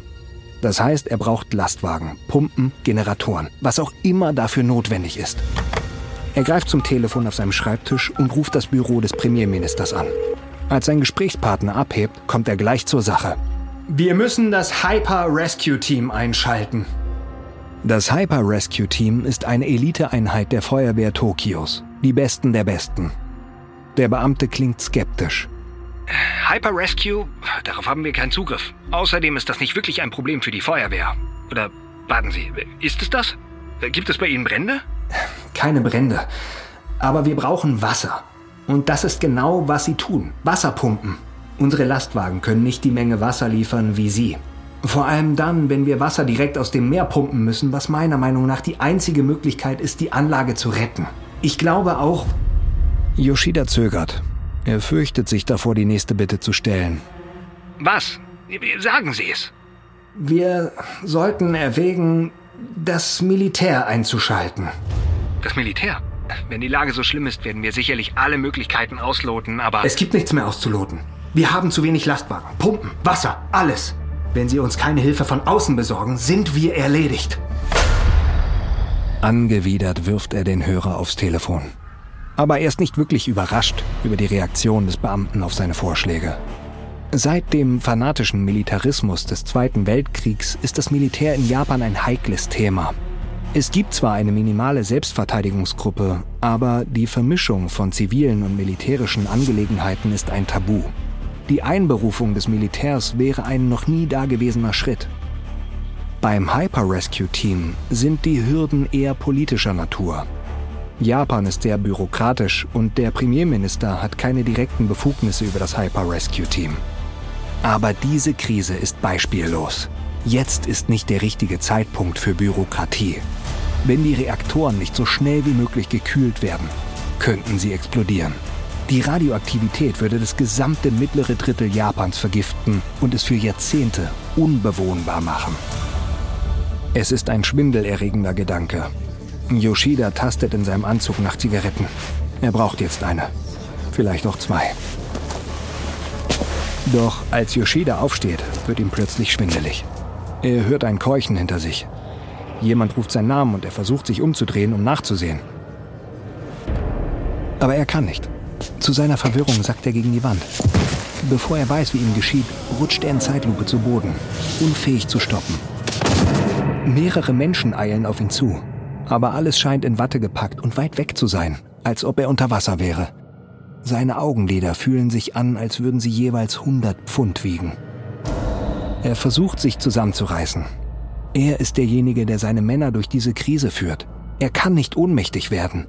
S1: Das heißt, er braucht Lastwagen, Pumpen, Generatoren, was auch immer dafür notwendig ist. Er greift zum Telefon auf seinem Schreibtisch und ruft das Büro des Premierministers an. Als sein Gesprächspartner abhebt, kommt er gleich zur Sache.
S2: Wir müssen das Hyper Rescue Team einschalten.
S1: Das Hyper Rescue Team ist eine Eliteeinheit der Feuerwehr Tokios. Die Besten der Besten. Der Beamte klingt skeptisch.
S3: Hyper Rescue? Darauf haben wir keinen Zugriff. Außerdem ist das nicht wirklich ein Problem für die Feuerwehr. Oder warten Sie, ist es das? Gibt es bei Ihnen Brände?
S2: Keine Brände. Aber wir brauchen Wasser. Und das ist genau, was sie tun. Wasserpumpen. Unsere Lastwagen können nicht die Menge Wasser liefern wie sie. Vor allem dann, wenn wir Wasser direkt aus dem Meer pumpen müssen, was meiner Meinung nach die einzige Möglichkeit ist, die Anlage zu retten. Ich glaube auch.
S1: Yoshida zögert. Er fürchtet sich davor, die nächste Bitte zu stellen.
S3: Was? Sagen Sie es.
S2: Wir sollten erwägen, das Militär einzuschalten.
S3: Das Militär? Wenn die Lage so schlimm ist, werden wir sicherlich alle Möglichkeiten ausloten, aber...
S2: Es gibt nichts mehr auszuloten. Wir haben zu wenig Lastwagen, Pumpen, Wasser, alles. Wenn Sie uns keine Hilfe von außen besorgen, sind wir erledigt.
S1: Angewidert wirft er den Hörer aufs Telefon. Aber er ist nicht wirklich überrascht über die Reaktion des Beamten auf seine Vorschläge. Seit dem fanatischen Militarismus des Zweiten Weltkriegs ist das Militär in Japan ein heikles Thema. Es gibt zwar eine minimale Selbstverteidigungsgruppe, aber die Vermischung von zivilen und militärischen Angelegenheiten ist ein Tabu. Die Einberufung des Militärs wäre ein noch nie dagewesener Schritt. Beim Hyper Rescue Team sind die Hürden eher politischer Natur. Japan ist sehr bürokratisch und der Premierminister hat keine direkten Befugnisse über das Hyper Rescue Team. Aber diese Krise ist beispiellos. Jetzt ist nicht der richtige Zeitpunkt für Bürokratie. Wenn die Reaktoren nicht so schnell wie möglich gekühlt werden, könnten sie explodieren. Die Radioaktivität würde das gesamte mittlere Drittel Japans vergiften und es für Jahrzehnte unbewohnbar machen. Es ist ein schwindelerregender Gedanke. Yoshida tastet in seinem Anzug nach Zigaretten. Er braucht jetzt eine. Vielleicht auch zwei. Doch als Yoshida aufsteht, wird ihm plötzlich schwindelig. Er hört ein Keuchen hinter sich. Jemand ruft seinen Namen und er versucht sich umzudrehen, um nachzusehen. Aber er kann nicht. Zu seiner Verwirrung sackt er gegen die Wand. Bevor er weiß, wie ihm geschieht, rutscht er in Zeitlupe zu Boden, unfähig zu stoppen. Mehrere Menschen eilen auf ihn zu, aber alles scheint in Watte gepackt und weit weg zu sein, als ob er unter Wasser wäre. Seine Augenlider fühlen sich an, als würden sie jeweils 100 Pfund wiegen. Er versucht sich zusammenzureißen. Er ist derjenige, der seine Männer durch diese Krise führt. Er kann nicht ohnmächtig werden.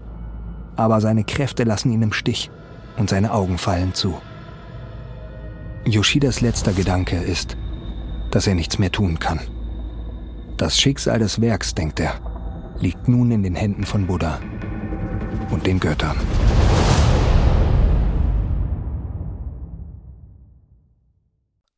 S1: aber seine Kräfte lassen ihn im Stich und seine Augen fallen zu. Yoshidas letzter Gedanke ist, dass er nichts mehr tun kann. Das Schicksal des Werks, denkt er, liegt nun in den Händen von Buddha und den Göttern.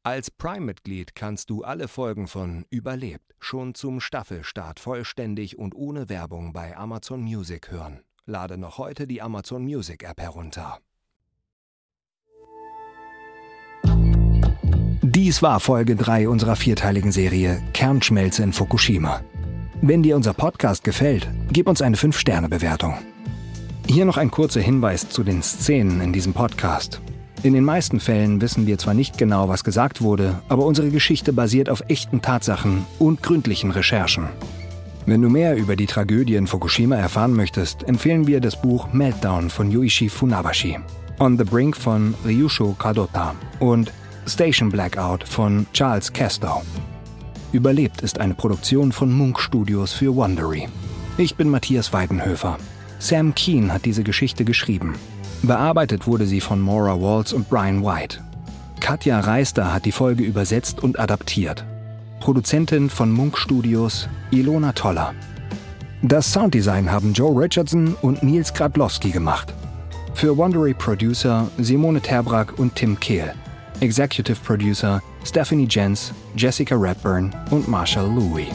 S1: Als Prime-Mitglied kannst du alle Folgen von Überlebt schon zum Staffelstart vollständig und ohne Werbung bei Amazon Music hören. Lade noch heute die Amazon Music App herunter. Dies war Folge 3 unserer vierteiligen Serie Kernschmelze in Fukushima. Wenn dir unser Podcast gefällt, gib uns eine 5-Sterne-Bewertung. Hier noch ein kurzer Hinweis zu den Szenen in diesem Podcast. In den meisten Fällen wissen wir zwar nicht genau, was gesagt wurde, aber unsere Geschichte basiert auf echten Tatsachen und gründlichen Recherchen. Wenn du mehr über die Tragödie in Fukushima erfahren möchtest, empfehlen wir das Buch Meltdown von Yuichi Funabashi, On the Brink von Ryusho Kadota und Station Blackout von Charles Castow. Überlebt ist eine Produktion von Munk Studios für Wondery. Ich bin Matthias Weidenhöfer. Sam Keen hat diese Geschichte geschrieben. Bearbeitet wurde sie von Maura Waltz und Brian White. Katja Reister hat die Folge übersetzt und adaptiert. Produzentin von Munk Studios Ilona Toller. Das Sounddesign haben Joe Richardson und Nils Gradlowski gemacht. Für Wondery Producer Simone Terbrack und Tim Kehl. Executive Producer Stephanie Jens, Jessica Redburn und Marshall Louis.